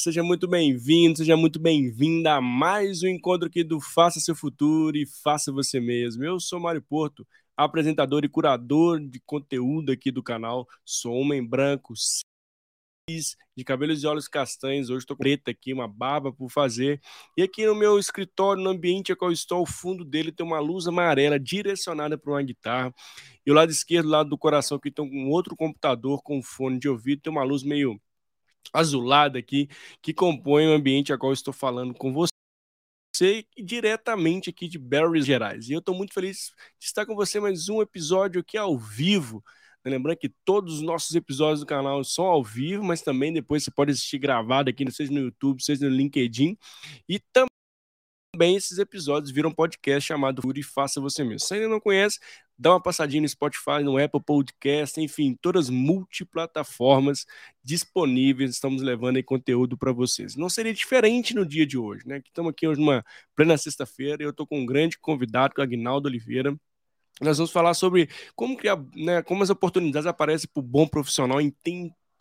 Seja muito bem-vindo, seja muito bem-vinda a mais um encontro aqui do Faça Seu Futuro e Faça Você Mesmo. Eu sou Mário Porto, apresentador e curador de conteúdo aqui do canal. Sou homem branco, de cabelos e olhos castanhos. Hoje estou preta aqui, uma barba por fazer. E aqui no meu escritório, no ambiente a qual estou, ao fundo dele tem uma luz amarela direcionada para uma guitarra. E o lado esquerdo, lado do coração, aqui tem um outro computador com fone de ouvido, tem uma luz meio azulada aqui que compõe o ambiente a qual estou falando com você diretamente aqui de Barry Gerais. E eu estou muito feliz de estar com você mais um episódio aqui ao vivo Lembrando que todos os nossos episódios do canal são ao vivo, mas também depois você pode assistir gravado aqui, seja no YouTube, seja no LinkedIn. E também esses episódios viram podcast chamado Fure Faça Você Mesmo. Se ainda não conhece, dá uma passadinha no Spotify, no Apple Podcast, enfim, todas as multiplataformas disponíveis. Estamos levando aí conteúdo para vocês. Não seria diferente no dia de hoje, né? Estamos aqui hoje numa plena sexta-feira eu estou com um grande convidado, que é o Agnaldo Oliveira nós vamos falar sobre como, que né, como as oportunidades aparecem para o bom profissional em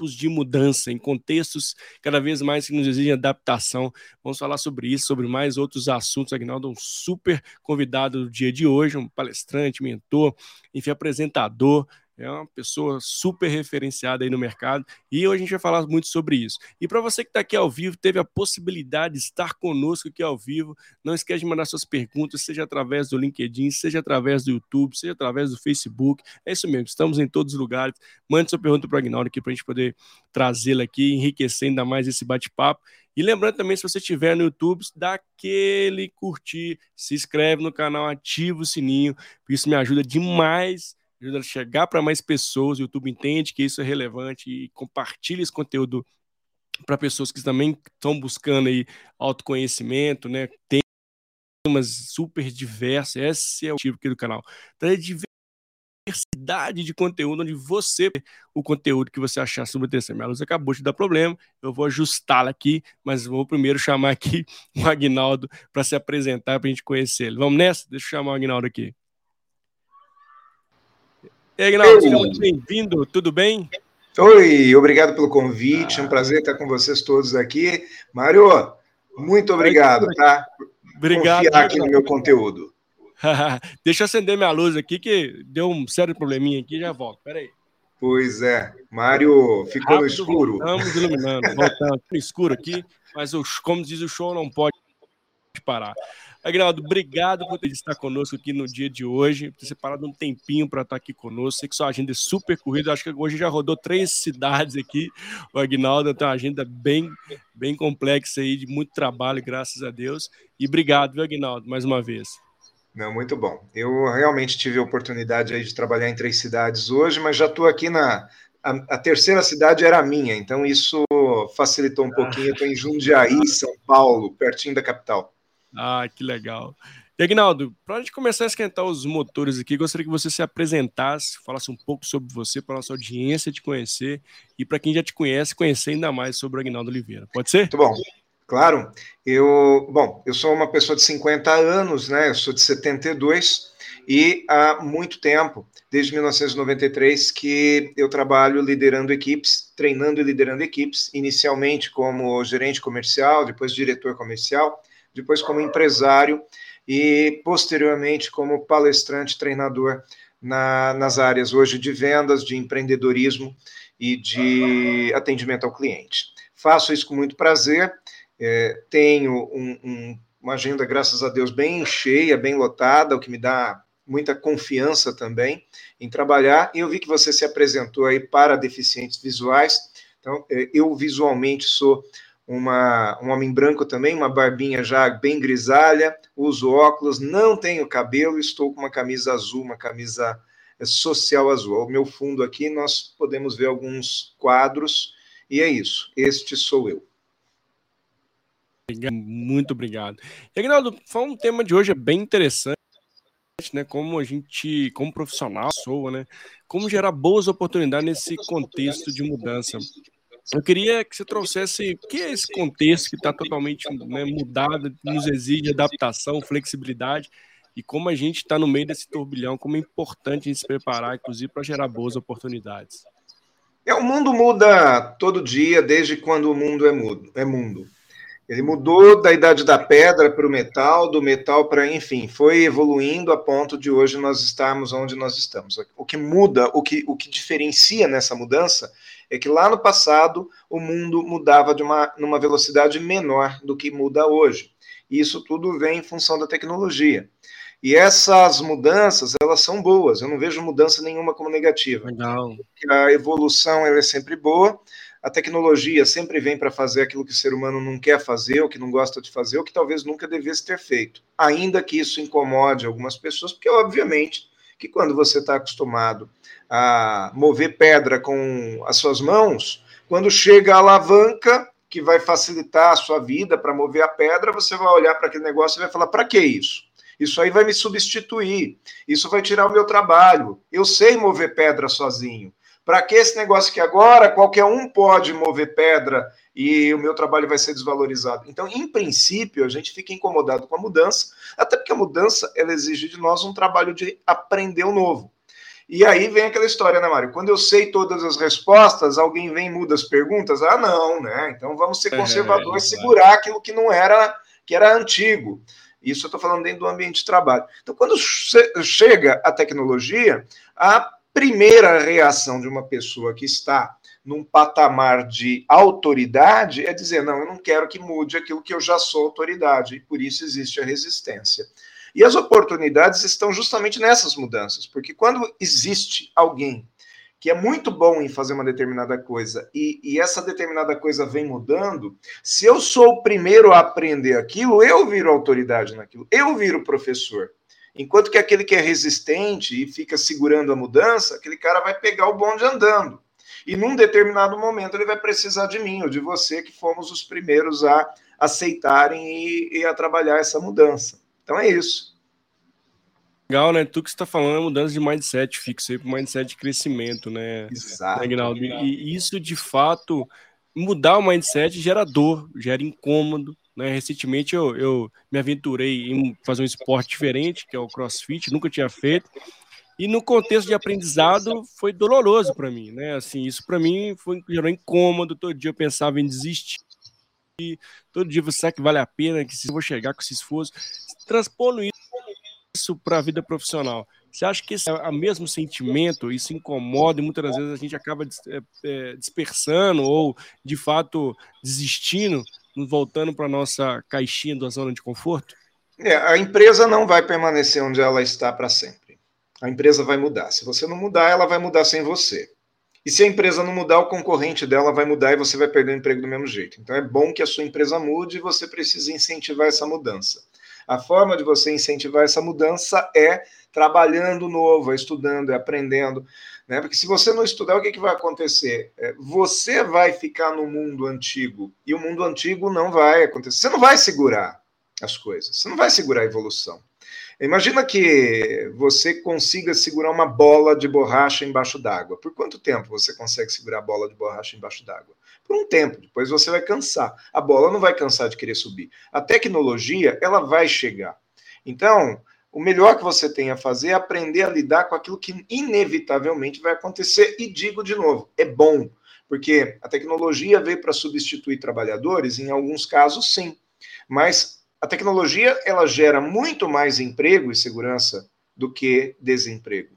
de mudança, em contextos cada vez mais que nos exigem adaptação. Vamos falar sobre isso, sobre mais outros assuntos. Agnaldo é um super convidado do dia de hoje, um palestrante, mentor, enfim, apresentador, é uma pessoa super referenciada aí no mercado e hoje a gente vai falar muito sobre isso. E para você que está aqui ao vivo, teve a possibilidade de estar conosco aqui ao vivo, não esquece de mandar suas perguntas, seja através do LinkedIn, seja através do YouTube, seja através do Facebook. É isso mesmo, estamos em todos os lugares. Mande sua pergunta para o Agnaldo aqui para a gente poder trazê-la aqui, enriquecer ainda mais esse bate-papo. E lembrando também, se você estiver no YouTube, dá aquele curtir, se inscreve no canal, ativa o sininho, isso me ajuda demais ajuda a chegar para mais pessoas. O YouTube entende que isso é relevante e compartilha esse conteúdo para pessoas que também estão buscando aí autoconhecimento, né? Temas super diversos. Esse é o tipo aqui do canal. Então, é diversidade de conteúdo onde você o conteúdo que você achar sobre interessante. Minha luz acabou de dar problema, eu vou ajustá-la aqui, mas vou primeiro chamar aqui o Agnaldo para se apresentar para a gente conhecer ele. Vamos nessa? Deixa eu chamar o Agnaldo aqui. E aí, muito bem-vindo, tudo bem? Oi, obrigado pelo convite, é um prazer estar com vocês todos aqui. Mário, muito obrigado, tá? Obrigado. Confiar aqui no meu conteúdo. Deixa eu acender minha luz aqui, que deu um sério probleminha aqui, já volto, peraí. Pois é, Mário ficou Rápido, no escuro. Estamos iluminando, voltando no escuro aqui, mas como diz o show, não pode parar. Agnaldo, obrigado por estar conosco aqui no dia de hoje, por ter separado um tempinho para estar aqui conosco. Sei que sua agenda é super corrida, acho que hoje já rodou três cidades aqui. O Agnaldo tem uma agenda bem, bem complexa aí, de muito trabalho, graças a Deus. E obrigado, viu, Agnaldo, mais uma vez. Não, muito bom. Eu realmente tive a oportunidade aí de trabalhar em três cidades hoje, mas já estou aqui na. A, a, terceira cidade era a minha, então isso facilitou um pouquinho. Estou em Jundiaí, São Paulo, pertinho da capital. Ah, que legal. Agnaldo, para a gente começar a esquentar os motores aqui, gostaria que você se apresentasse, falasse um pouco sobre você, para a nossa audiência te conhecer e para quem já te conhece, conhecer ainda mais sobre o Oliveira. Pode ser? Muito bom. Claro. Eu, bom, eu sou uma pessoa de 50 anos, né? Eu sou de 72 e há muito tempo, desde 1993, que eu trabalho liderando equipes, treinando e liderando equipes, inicialmente como gerente comercial, depois diretor comercial depois como empresário e posteriormente como palestrante, treinador na, nas áreas hoje de vendas, de empreendedorismo e de atendimento ao cliente. Faço isso com muito prazer, é, tenho um, um, uma agenda, graças a Deus, bem cheia, bem lotada, o que me dá muita confiança também em trabalhar. E eu vi que você se apresentou aí para deficientes visuais, então é, eu visualmente sou uma, um homem branco também, uma barbinha já bem grisalha, uso óculos, não tenho cabelo, estou com uma camisa azul, uma camisa é, social azul. Ao meu fundo aqui nós podemos ver alguns quadros, e é isso. Este sou eu. Muito obrigado. E, Aguinaldo, um tema de hoje é bem interessante, né? Como a gente, como profissional, sou, né? Como gerar boas oportunidades nesse contexto de mudança. Eu queria que você trouxesse o que é esse contexto que está totalmente né, mudado, nos exige adaptação, flexibilidade, e como a gente está no meio desse turbilhão, como é importante a gente se preparar, inclusive, para gerar boas oportunidades. É, o mundo muda todo dia, desde quando o mundo é mundo. É mundo. Ele mudou da idade da pedra para o metal, do metal para, enfim, foi evoluindo a ponto de hoje nós estarmos onde nós estamos. O que muda, o que, o que diferencia nessa mudança é que lá no passado o mundo mudava de uma numa velocidade menor do que muda hoje. E isso tudo vem em função da tecnologia. E essas mudanças, elas são boas. Eu não vejo mudança nenhuma como negativa. Legal. A evolução ela é sempre boa a tecnologia sempre vem para fazer aquilo que o ser humano não quer fazer, ou que não gosta de fazer, ou que talvez nunca devesse ter feito. Ainda que isso incomode algumas pessoas, porque, obviamente, que quando você está acostumado a mover pedra com as suas mãos, quando chega a alavanca que vai facilitar a sua vida para mover a pedra, você vai olhar para aquele negócio e vai falar: para que isso? Isso aí vai me substituir, isso vai tirar o meu trabalho. Eu sei mover pedra sozinho. Para que esse negócio que agora qualquer um pode mover pedra e o meu trabalho vai ser desvalorizado? Então, em princípio, a gente fica incomodado com a mudança, até porque a mudança ela exige de nós um trabalho de aprender o novo. E aí vem aquela história, né, Mário? Quando eu sei todas as respostas, alguém vem e muda as perguntas. Ah, não, né? Então vamos ser conservador é, e segurar aquilo que não era, que era antigo. Isso eu estou falando dentro do ambiente de trabalho. Então, quando chega a tecnologia, a primeira reação de uma pessoa que está num patamar de autoridade é dizer: não, eu não quero que mude aquilo que eu já sou autoridade, e por isso existe a resistência. E as oportunidades estão justamente nessas mudanças, porque quando existe alguém que é muito bom em fazer uma determinada coisa e, e, essa determinada coisa vem mudando, se eu sou o primeiro a aprender aquilo, eu viro autoridade naquilo, eu viro professor. Enquanto que aquele que é resistente e fica segurando a mudança, aquele cara vai pegar o bonde andando. E num determinado momento ele vai precisar de mim ou de você, que fomos os primeiros a aceitarem e, e a trabalhar essa mudança. Então é isso. Legal, né? Tu que está falando é mudança de mindset fixo aí para mindset de crescimento, né? Exato. Né, e isso, de fato, mudar o mindset gera dor, gera incômodo, né? Recentemente eu, eu me aventurei em fazer um esporte diferente, que é o crossfit, nunca tinha feito. E no contexto de aprendizado foi doloroso para mim, né? Assim, isso para mim foi gerou incômodo. Todo dia eu pensava em desistir. Todo dia você sabe que vale a pena, que se eu vou chegar com esse esforço, transpondo isso para a vida profissional. Você acha que esse é o mesmo sentimento, isso incomoda e muitas das vezes a gente acaba é, é, dispersando ou, de fato, desistindo voltando para a nossa caixinha da zona de conforto? É, a empresa não vai permanecer onde ela está para sempre. A empresa vai mudar. Se você não mudar, ela vai mudar sem você. E se a empresa não mudar, o concorrente dela vai mudar e você vai perder o emprego do mesmo jeito. Então é bom que a sua empresa mude e você precisa incentivar essa mudança. A forma de você incentivar essa mudança é trabalhando novo, é estudando, é aprendendo. Né? Porque se você não estudar, o que, que vai acontecer? É, você vai ficar no mundo antigo e o mundo antigo não vai acontecer. Você não vai segurar as coisas, você não vai segurar a evolução. Imagina que você consiga segurar uma bola de borracha embaixo d'água. Por quanto tempo você consegue segurar a bola de borracha embaixo d'água? Por um tempo, depois você vai cansar. A bola não vai cansar de querer subir. A tecnologia, ela vai chegar. Então, o melhor que você tem a fazer é aprender a lidar com aquilo que inevitavelmente vai acontecer. E digo de novo, é bom, porque a tecnologia veio para substituir trabalhadores, em alguns casos sim, mas a tecnologia ela gera muito mais emprego e segurança do que desemprego.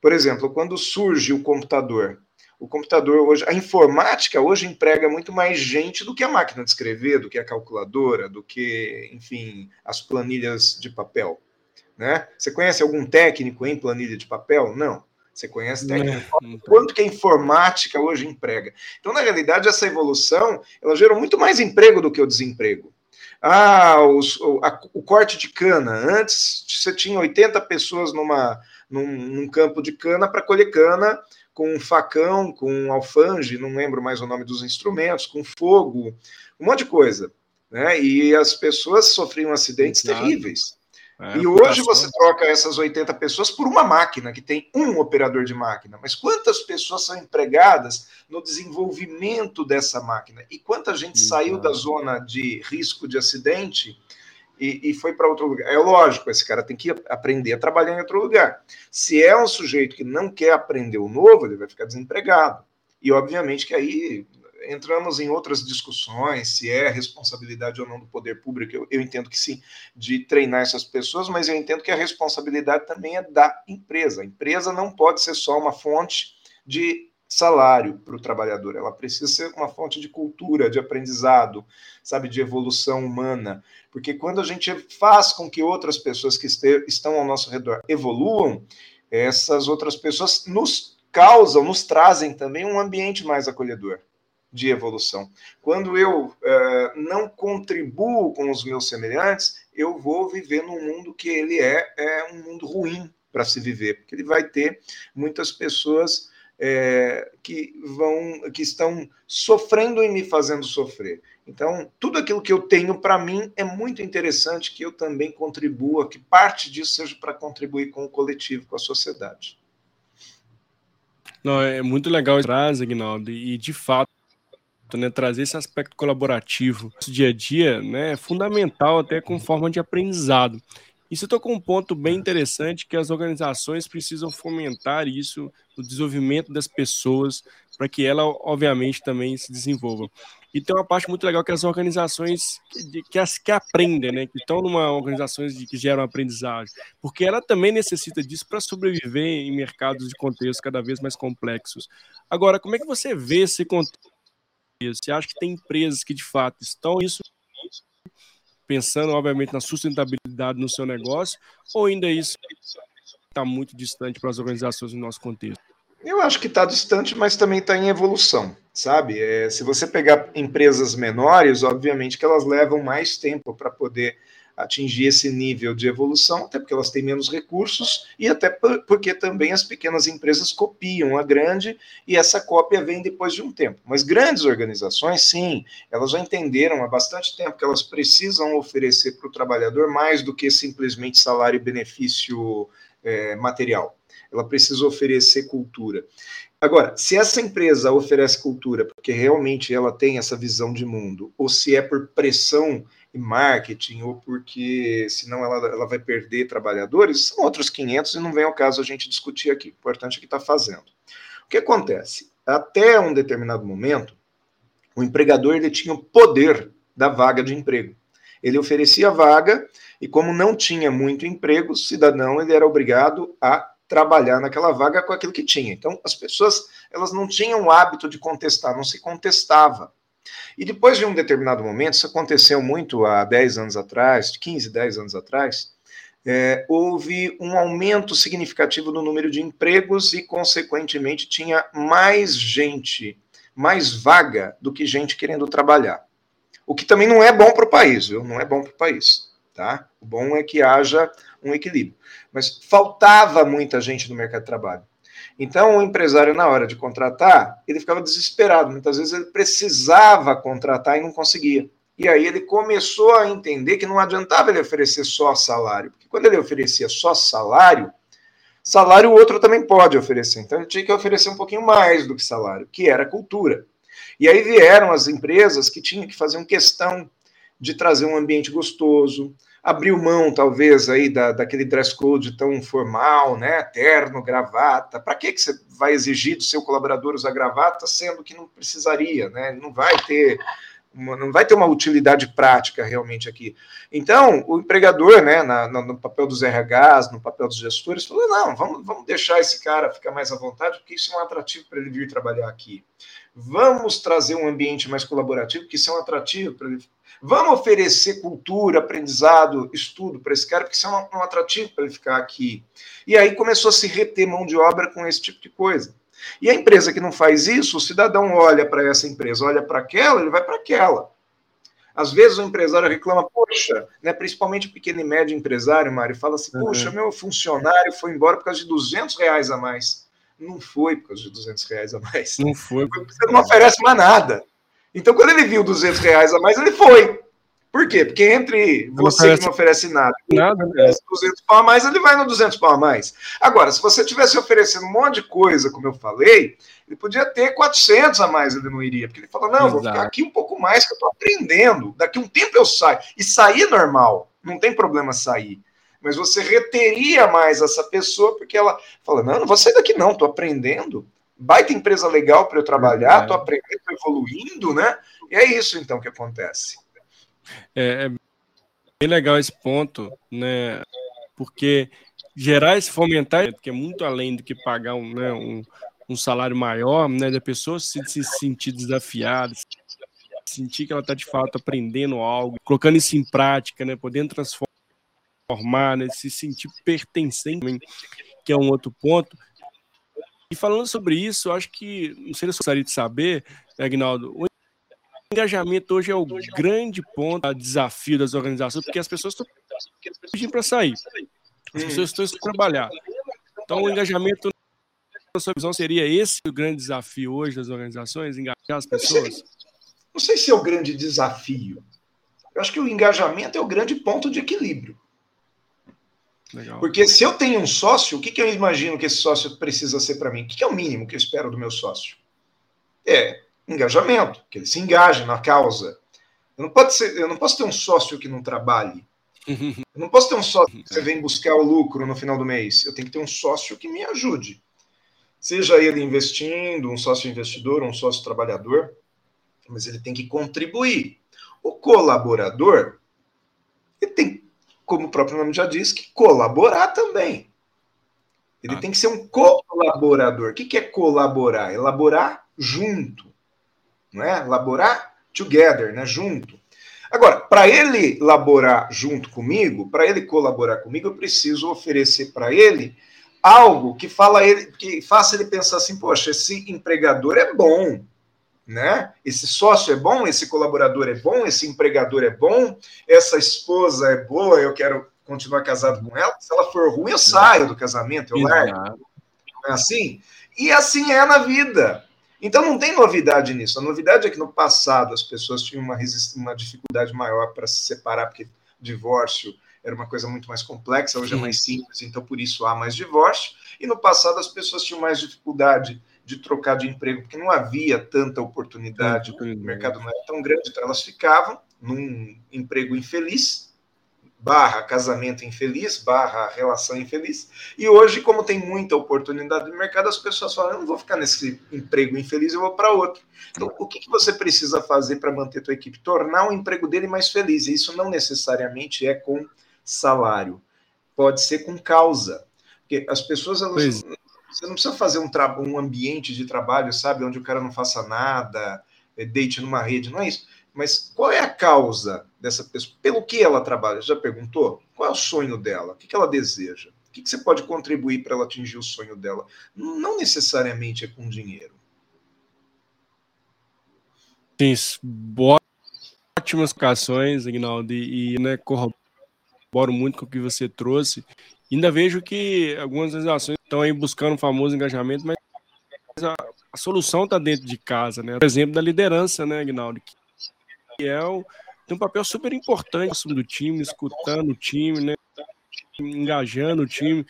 Por exemplo, quando surge o computador, o computador hoje, a informática hoje emprega muito mais gente do que a máquina de escrever, do que a calculadora, do que, enfim, as planilhas de papel. Né? Você conhece algum técnico em planilha de papel? Não. Você conhece técnico? Quanto que a informática hoje emprega? Então, na realidade, essa evolução ela gerou muito mais emprego do que o desemprego. Ah, os, o, a, o, corte de cana. Antes você tinha 80 pessoas numa, num, num campo de cana para colher cana com um facão, com um alfange, não lembro mais o nome dos instrumentos, com fogo, um monte de coisa. Né? E as pessoas sofriam acidentes Exato. terríveis. É, e hoje você troca essas 80 pessoas por uma máquina que tem um operador de máquina. Mas quantas pessoas são empregadas no desenvolvimento dessa máquina? E quanta gente saiu da zona de risco de acidente e, e foi para outro lugar? É lógico, esse cara tem que aprender a trabalhar em outro lugar. Se é um sujeito que não quer aprender o novo, ele vai ficar desempregado. E, obviamente, que aí entramos em outras discussões, se é responsabilidade ou não do poder público, eu, eu, entendo que sim, de treinar essas pessoas, mas eu entendo que a responsabilidade também é da empresa. A empresa não pode ser só uma fonte de salário para o trabalhador, ela precisa ser uma fonte de cultura, de aprendizado, sabe, de evolução humana, porque quando a gente faz com que outras pessoas que estão ao nosso redor evoluam, essas outras pessoas nos causam, nos trazem também um ambiente mais acolhedor de evolução. Quando eu uh, não contribuo com os meus semelhantes, eu vou viver num mundo que ele é, é um mundo ruim para se viver, porque ele vai ter muitas pessoas é, que vão, que estão sofrendo e me fazendo sofrer. Então, tudo aquilo que eu tenho para mim é muito interessante que eu também contribua, que parte disso seja para contribuir com o coletivo, com a sociedade. Não, é muito legal traz, Aguinaldo, e de fato né, trazer esse aspecto colaborativo no dia a dia né, é fundamental até com forma de aprendizado. Isso tocou um ponto bem interessante que as organizações precisam fomentar isso no desenvolvimento das pessoas para que ela, obviamente, também se desenvolva. E tem uma parte muito legal que as organizações que, que, as, que aprendem, né, que estão numa organizações de, que geram aprendizagem, porque ela também necessita disso para sobreviver em mercados de contexto cada vez mais complexos. Agora, como é que você vê esse contexto? Você acha que tem empresas que de fato estão isso pensando, obviamente, na sustentabilidade no seu negócio, ou ainda isso está muito distante para as organizações no nosso contexto? Eu acho que está distante, mas também está em evolução, sabe? É, se você pegar empresas menores, obviamente que elas levam mais tempo para poder atingir esse nível de evolução, até porque elas têm menos recursos e até porque também as pequenas empresas copiam a grande e essa cópia vem depois de um tempo. Mas grandes organizações, sim, elas já entenderam há bastante tempo que elas precisam oferecer para o trabalhador mais do que simplesmente salário e benefício é, material. Ela precisa oferecer cultura. Agora, se essa empresa oferece cultura porque realmente ela tem essa visão de mundo, ou se é por pressão marketing ou porque senão ela, ela vai perder trabalhadores, são outros 500 e não vem ao caso a gente discutir aqui. O importante é que está fazendo. O que acontece? Até um determinado momento, o empregador ele tinha o poder da vaga de emprego. Ele oferecia vaga e como não tinha muito emprego, o cidadão ele era obrigado a trabalhar naquela vaga com aquilo que tinha. Então, as pessoas elas não tinham o hábito de contestar, não se contestava. E depois de um determinado momento, isso aconteceu muito há 10 anos atrás, 15, 10 anos atrás, é, houve um aumento significativo no número de empregos e, consequentemente, tinha mais gente, mais vaga do que gente querendo trabalhar. O que também não é bom para o país, viu? Não é bom para o país. Tá? O bom é que haja um equilíbrio. Mas faltava muita gente no mercado de trabalho. Então, o empresário, na hora de contratar, ele ficava desesperado. Muitas vezes ele precisava contratar e não conseguia. E aí ele começou a entender que não adiantava ele oferecer só salário. Porque quando ele oferecia só salário, salário o outro também pode oferecer. Então ele tinha que oferecer um pouquinho mais do que salário, que era cultura. E aí vieram as empresas que tinham que fazer uma questão de trazer um ambiente gostoso, abriu mão, talvez, aí da, daquele dress code tão formal, né? Terno, gravata. Para que, que você vai exigir do seu colaborador usar gravata, sendo que não precisaria, né? Não vai ter. Uma, não vai ter uma utilidade prática realmente aqui. Então, o empregador, né, na, no papel dos RHs, no papel dos gestores, falou: não, vamos, vamos deixar esse cara ficar mais à vontade, porque isso é um atrativo para ele vir trabalhar aqui. Vamos trazer um ambiente mais colaborativo, porque isso é um atrativo para ele Vamos oferecer cultura, aprendizado, estudo para esse cara, porque isso é um, um atrativo para ele ficar aqui. E aí começou a se reter mão de obra com esse tipo de coisa. E a empresa que não faz isso, o cidadão olha para essa empresa, olha para aquela, ele vai para aquela. Às vezes o empresário reclama, poxa, né, principalmente o pequeno e médio empresário, Mário, fala assim, poxa, uhum. meu funcionário foi embora por causa de 200 reais a mais. Não foi por causa de 200 reais a mais. Não foi. Você não oferece mais nada. Então, quando ele viu 200 reais a mais, ele foi. Por quê? Porque entre você que não oferece nada, nada né? 200 pau a mais, ele vai no 200 pau a mais. Agora, se você tivesse oferecendo um monte de coisa, como eu falei, ele podia ter 400 a mais, ele não iria. Porque ele fala, não, Exato. vou ficar aqui um pouco mais que eu estou aprendendo. Daqui um tempo eu saio. E sair é normal, não tem problema sair. Mas você reteria mais essa pessoa, porque ela fala, não, não vou sair daqui não, estou aprendendo baita empresa legal para eu trabalhar, estou aprendendo, estou evoluindo, né? E é isso então que acontece. É, é bem legal esse ponto, né? Porque gerar esse fomentar, que é muito além do que pagar um, né, um, um salário maior, né, da pessoa se, se sentir desafiada, sentir que ela está de fato aprendendo algo, colocando isso em prática, né, podendo transformar, né, se sentir pertencente, que é um outro ponto. E falando sobre isso, eu acho que, não sei se eu gostaria de saber, Agnaldo, o engajamento hoje é o grande ponto, o desafio das organizações, porque as pessoas estão pedindo para sair, as pessoas estão trabalhar. Então, o engajamento, na sua visão, seria esse o grande desafio hoje das organizações, engajar as pessoas? Não sei se é o grande desafio. Eu acho que o engajamento é o grande ponto de equilíbrio. Legal. Porque se eu tenho um sócio, o que, que eu imagino que esse sócio precisa ser para mim? O que, que é o mínimo que eu espero do meu sócio? É engajamento, que ele se engaje na causa. Eu não, pode ser, eu não posso ter um sócio que não trabalhe. Eu não posso ter um sócio que você vem buscar o lucro no final do mês. Eu tenho que ter um sócio que me ajude. Seja ele investindo, um sócio investidor, um sócio trabalhador, mas ele tem que contribuir. O colaborador, ele tem, como o próprio nome já diz, que colaborar também. Ele ah. tem que ser um colaborador. O que é colaborar? Elaborar junto não é? Laborar together, né? Junto. Agora, para ele laborar junto comigo, para ele colaborar comigo, eu preciso oferecer para ele algo que fala ele, que faça ele pensar assim, poxa, esse empregador é bom, né? Esse sócio é bom, esse colaborador é bom, esse empregador é bom, essa esposa é boa, eu quero continuar casado com ela. Se ela for ruim, eu saio do casamento, eu largo. É assim? E assim é na vida. Então não tem novidade nisso. A novidade é que no passado as pessoas tinham uma, uma dificuldade maior para se separar, porque divórcio era uma coisa muito mais complexa, hoje é mais simples, então por isso há mais divórcio. E no passado as pessoas tinham mais dificuldade de trocar de emprego, porque não havia tanta oportunidade, o mercado não era tão grande, então elas ficavam num emprego infeliz barra casamento infeliz, barra relação infeliz. E hoje, como tem muita oportunidade no mercado, as pessoas falam, eu não vou ficar nesse emprego infeliz, eu vou para outro. Então, o que, que você precisa fazer para manter a tua equipe? Tornar o emprego dele mais feliz. E isso não necessariamente é com salário. Pode ser com causa. Porque as pessoas, elas, você não precisa fazer um, um ambiente de trabalho, sabe, onde o cara não faça nada, é, deite numa rede, não é isso mas qual é a causa dessa pessoa? Pelo que ela trabalha? Já perguntou? Qual é o sonho dela? O que ela deseja? O que você pode contribuir para ela atingir o sonho dela? Não necessariamente é com dinheiro. Sim, ótimas explicações, Ignaldo, e né, corroboro muito com o que você trouxe. Ainda vejo que algumas organizações estão aí buscando um famoso engajamento, mas a, a solução está dentro de casa, né? Por exemplo, da liderança, né, Ignaldo? Que Gabriel tem um papel super importante do time, escutando o time, né? engajando o time,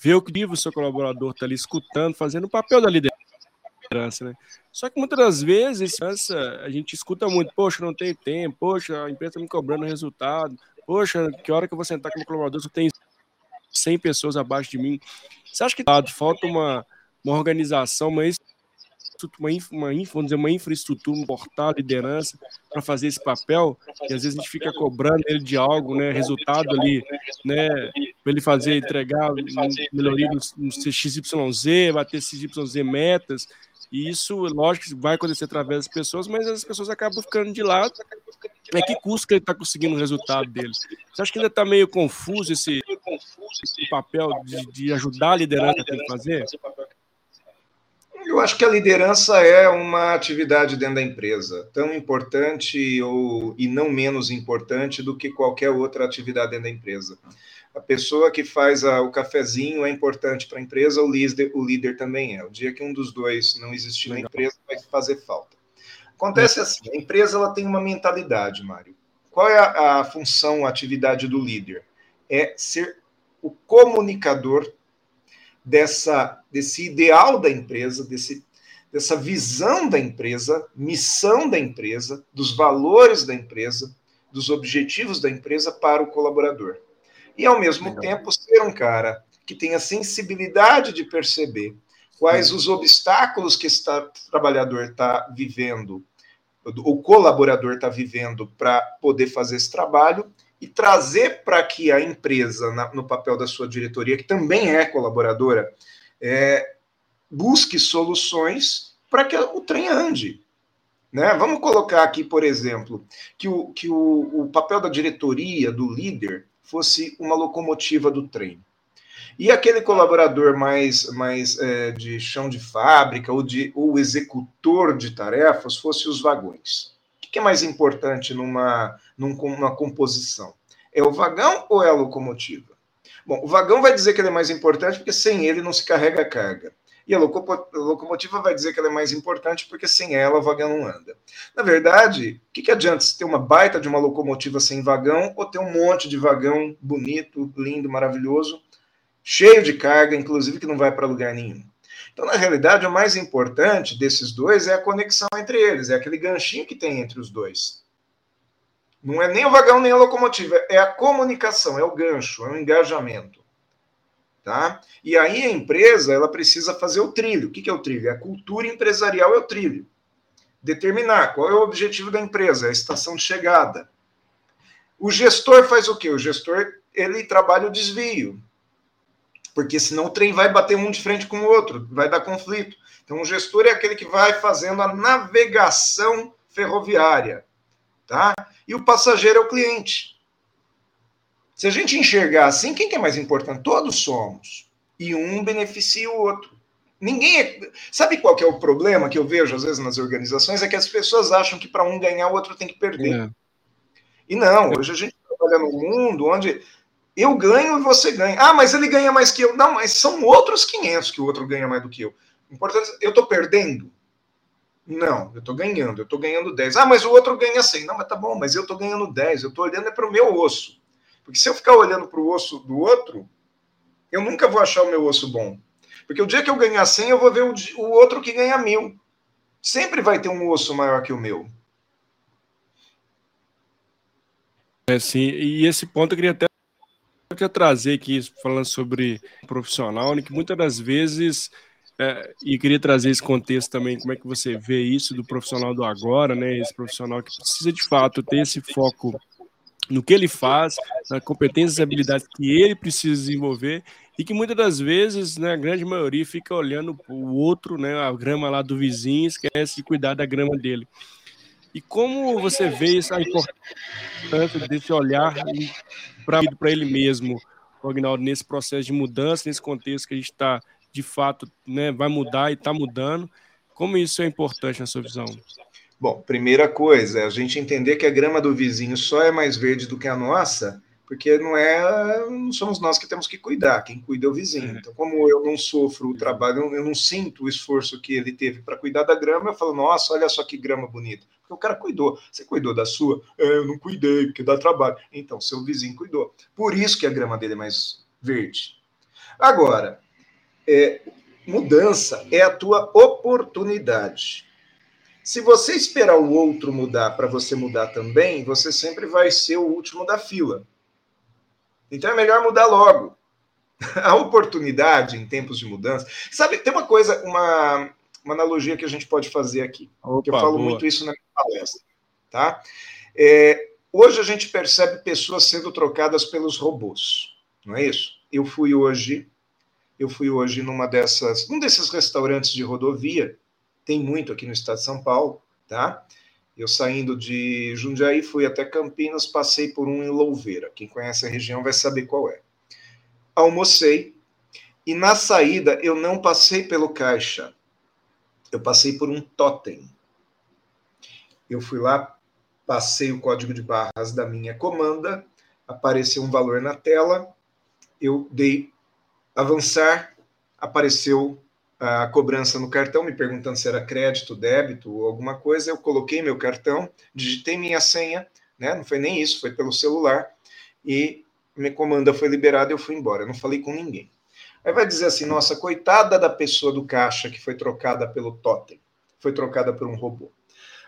ver o que o seu colaborador está ali escutando, fazendo o papel da liderança. Né? Só que muitas das vezes a gente escuta muito, poxa, não tem tempo, poxa, a empresa está me cobrando resultado, poxa, que hora que eu vou sentar com o colaborador eu tenho 100 pessoas abaixo de mim. Você acha que falta uma, uma organização, uma uma, uma, vamos dizer, uma infraestrutura, um portal, liderança, para fazer esse papel, e às vezes a gente fica cobrando ele de algo, né, resultado ali, né, para ele fazer, entregar melhoria no, no XYZ, vai ter XYZ metas, e isso, lógico, vai acontecer através das pessoas, mas as pessoas acabam ficando de lado. É que custa que ele está conseguindo o resultado dele. Você acha que ainda está meio confuso esse, esse papel de, de ajudar a liderança a fazer? Eu acho que a liderança é uma atividade dentro da empresa, tão importante ou, e não menos importante do que qualquer outra atividade dentro da empresa. A pessoa que faz a, o cafezinho é importante para a empresa, o líder, o líder também é. O dia que um dos dois não existir na empresa, vai fazer falta. Acontece assim, a empresa ela tem uma mentalidade, Mário. Qual é a, a função, a atividade do líder? É ser o comunicador dessa, desse ideal da empresa, desse, dessa visão da empresa, missão da empresa, dos valores da empresa, dos objetivos da empresa para o colaborador. E, ao mesmo Legal. tempo, ser um cara que tenha sensibilidade de perceber quais os obstáculos que esse trabalhador está vivendo, o colaborador está vivendo para poder fazer esse trabalho e trazer para que a empresa, na, no papel da sua diretoria, que também é colaboradora, é, busque soluções para que o trem ande. Né? Vamos colocar aqui, por exemplo, que, o, que o, o papel da diretoria, do líder, fosse uma locomotiva do trem. E aquele colaborador mais, mais é, de chão de fábrica ou de o executor de tarefas fosse os vagões. O que é mais importante numa, numa composição? É o vagão ou é a locomotiva? Bom, o vagão vai dizer que ele é mais importante porque sem ele não se carrega a carga. E a locomotiva vai dizer que ela é mais importante porque sem ela o vagão não anda. Na verdade, o que, que adianta ter uma baita de uma locomotiva sem vagão ou ter um monte de vagão bonito, lindo, maravilhoso, cheio de carga, inclusive que não vai para lugar nenhum? Então, na realidade, o mais importante desses dois é a conexão entre eles, é aquele ganchinho que tem entre os dois. Não é nem o vagão nem a locomotiva, é a comunicação, é o gancho, é o engajamento. Tá? E aí a empresa ela precisa fazer o trilho. O que é o trilho? A cultura empresarial é o trilho. Determinar qual é o objetivo da empresa, a estação de chegada. O gestor faz o quê? O gestor ele trabalha o desvio, porque senão o trem vai bater um de frente com o outro, vai dar conflito. Então o gestor é aquele que vai fazendo a navegação ferroviária, tá? E o passageiro é o cliente. Se a gente enxergar assim, quem que é mais importante? Todos somos. E um beneficia o outro. Ninguém é... Sabe qual que é o problema que eu vejo às vezes nas organizações? É que as pessoas acham que para um ganhar, o outro tem que perder. É. E não, hoje a gente trabalha num mundo onde eu ganho e você ganha. Ah, mas ele ganha mais que eu. Não, mas são outros 500 que o outro ganha mais do que eu. Importante, eu estou perdendo? Não, eu estou ganhando, eu estou ganhando 10. Ah, mas o outro ganha 100. Não, mas tá bom, mas eu estou ganhando 10. Eu estou olhando é para o meu osso. Porque se eu ficar olhando para o osso do outro, eu nunca vou achar o meu osso bom. Porque o dia que eu ganhar 100, eu vou ver o, o outro que ganha mil. Sempre vai ter um osso maior que o meu. É, sim. E esse ponto eu queria até eu trazer aqui, falando sobre profissional, né, que muitas das vezes, é, e queria trazer esse contexto também, como é que você vê isso do profissional do agora, né, esse profissional que precisa de fato ter esse foco no que ele faz, nas competências e habilidades que ele precisa desenvolver e que muitas das vezes, né, a grande maioria fica olhando o outro, né, a grama lá do vizinho, esquece de cuidar da grama dele. E como você vê essa importância desse olhar para ele mesmo, Agnaldo, nesse processo de mudança, nesse contexto que a gente está, de fato, né, vai mudar e está mudando, como isso é importante na sua visão? Bom, primeira coisa, é a gente entender que a grama do vizinho só é mais verde do que a nossa, porque não é, não somos nós que temos que cuidar, quem cuida é o vizinho. Então, como eu não sofro o trabalho, eu não sinto o esforço que ele teve para cuidar da grama, eu falo, nossa, olha só que grama bonita. Porque o cara cuidou. Você cuidou da sua? É, eu não cuidei, porque dá trabalho. Então, seu vizinho cuidou. Por isso que a grama dele é mais verde. Agora, é, mudança é a tua oportunidade. Se você esperar o outro mudar para você mudar também, você sempre vai ser o último da fila. Então é melhor mudar logo. A oportunidade em tempos de mudança. Sabe, tem uma coisa, uma, uma analogia que a gente pode fazer aqui. Opa, que eu falo boa. muito isso na minha palestra. Tá? É, hoje a gente percebe pessoas sendo trocadas pelos robôs. Não é isso? Eu fui hoje, eu fui hoje numa dessas, um desses restaurantes de rodovia tem muito aqui no estado de São Paulo, tá? Eu saindo de Jundiaí, fui até Campinas, passei por um em Louveira. Quem conhece a região vai saber qual é. Almocei e na saída eu não passei pelo caixa. Eu passei por um totem. Eu fui lá, passei o código de barras da minha comanda, apareceu um valor na tela, eu dei avançar, apareceu a cobrança no cartão, me perguntando se era crédito, débito ou alguma coisa. Eu coloquei meu cartão, digitei minha senha, né? não foi nem isso, foi pelo celular, e minha comanda foi liberada eu fui embora. Eu não falei com ninguém. Aí vai dizer assim: nossa, coitada da pessoa do caixa que foi trocada pelo totem, foi trocada por um robô.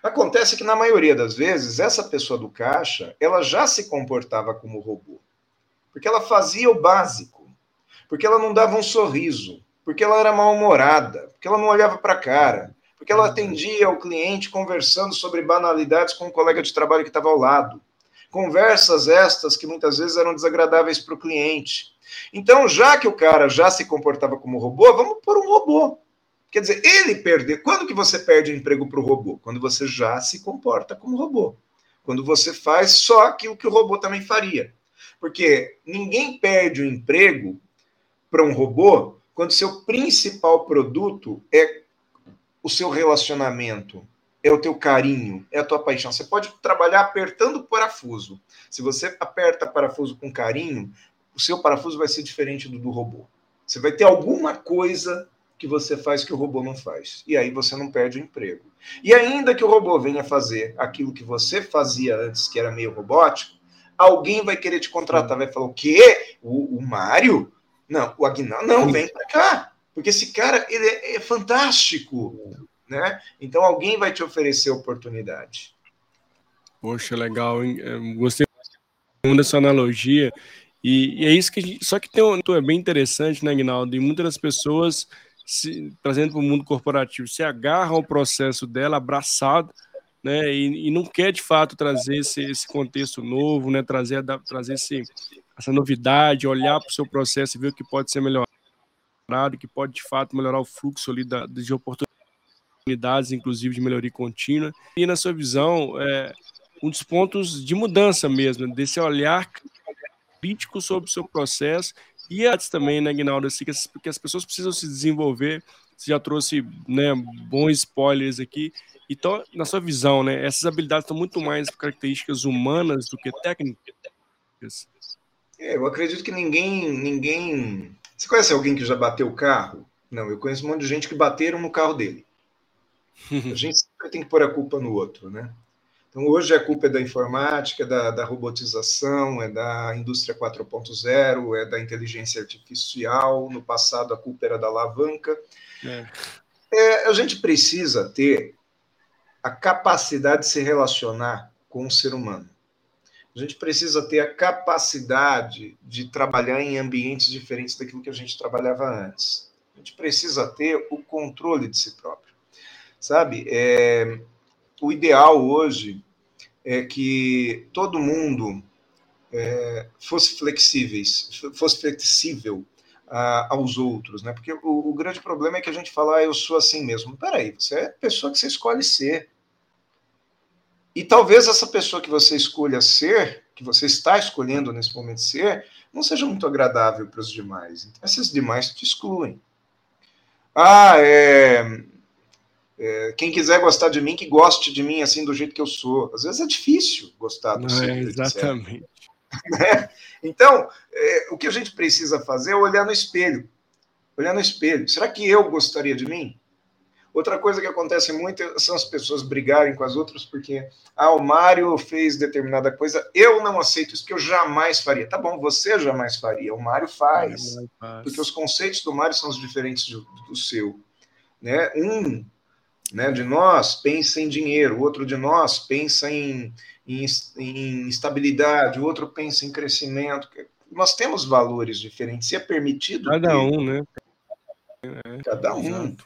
Acontece que, na maioria das vezes, essa pessoa do caixa ela já se comportava como robô. Porque ela fazia o básico. Porque ela não dava um sorriso porque ela era mal-humorada, porque ela não olhava para a cara, porque ela atendia o cliente conversando sobre banalidades com um colega de trabalho que estava ao lado. Conversas estas que muitas vezes eram desagradáveis para o cliente. Então, já que o cara já se comportava como robô, vamos pôr um robô. Quer dizer, ele perdeu. Quando que você perde o emprego para o robô? Quando você já se comporta como robô. Quando você faz só aquilo que o robô também faria. Porque ninguém perde o emprego para um robô quando seu principal produto é o seu relacionamento, é o teu carinho, é a tua paixão. Você pode trabalhar apertando o parafuso. Se você aperta parafuso com carinho, o seu parafuso vai ser diferente do do robô. Você vai ter alguma coisa que você faz que o robô não faz. E aí você não perde o emprego. E ainda que o robô venha fazer aquilo que você fazia antes, que era meio robótico, alguém vai querer te contratar, vai falar: o quê? O, o Mário? Não, o Aguinaldo, não, vem para cá. Porque esse cara, ele é, é fantástico. Né? Então alguém vai te oferecer oportunidade. Poxa, legal, hein? Gostei muito dessa analogia. E, e, é isso que a gente. Só que tem um, é bem interessante, né, Aguinaldo? E muitas das pessoas se, trazendo para o mundo corporativo, se agarra ao processo dela abraçado, né, e, e não quer de fato trazer esse, esse contexto novo, né, trazer, trazer esse, essa novidade, olhar para o seu processo e ver o que pode ser melhorado, que pode de fato melhorar o fluxo ali da, de oportunidades, inclusive de melhoria contínua. E na sua visão, é, um dos pontos de mudança mesmo, desse olhar crítico sobre o seu processo e antes também, né, Guinaldo, assim, que, as, que as pessoas precisam se desenvolver. Você já trouxe né, bons spoilers aqui. Então, na sua visão, né, essas habilidades estão muito mais características humanas do que técnicas? É, eu acredito que ninguém, ninguém. Você conhece alguém que já bateu o carro? Não, eu conheço um monte de gente que bateram no carro dele. A gente sempre tem que pôr a culpa no outro, né? Então, hoje a culpa é da informática, da, da robotização, é da indústria 4.0, é da inteligência artificial. No passado, a culpa era da alavanca. É. É, a gente precisa ter a capacidade de se relacionar com o ser humano. A gente precisa ter a capacidade de trabalhar em ambientes diferentes daquilo que a gente trabalhava antes. A gente precisa ter o controle de si próprio. Sabe? É, o ideal hoje é que todo mundo é, fosse flexíveis, fosse flexível a, aos outros, né? Porque o, o, grande problema é que a gente fala, ah, eu sou assim mesmo. Peraí, você é a pessoa que você escolhe ser. E talvez essa pessoa que você escolha ser, que você está escolhendo nesse momento ser, não seja muito agradável para os demais. Então, esses demais te excluem. Ah, é, é, quem quiser gostar de mim, que goste de mim assim do jeito que eu sou. Às vezes é difícil gostar do seu. É, exatamente. Né? Então, é, o que a gente precisa fazer é olhar no espelho. Olhar no espelho. Será que eu gostaria de mim? Outra coisa que acontece muito são as pessoas brigarem com as outras porque ah, o Mário fez determinada coisa, eu não aceito isso, que eu jamais faria. Tá bom, você jamais faria, o Mário faz. Porque os conceitos do Mário são os diferentes do, do seu. Né? Um né, de nós pensa em dinheiro, o outro de nós pensa em, em, em estabilidade, o outro pensa em crescimento. Nós temos valores diferentes, se é permitido. Cada um, né? Cada um.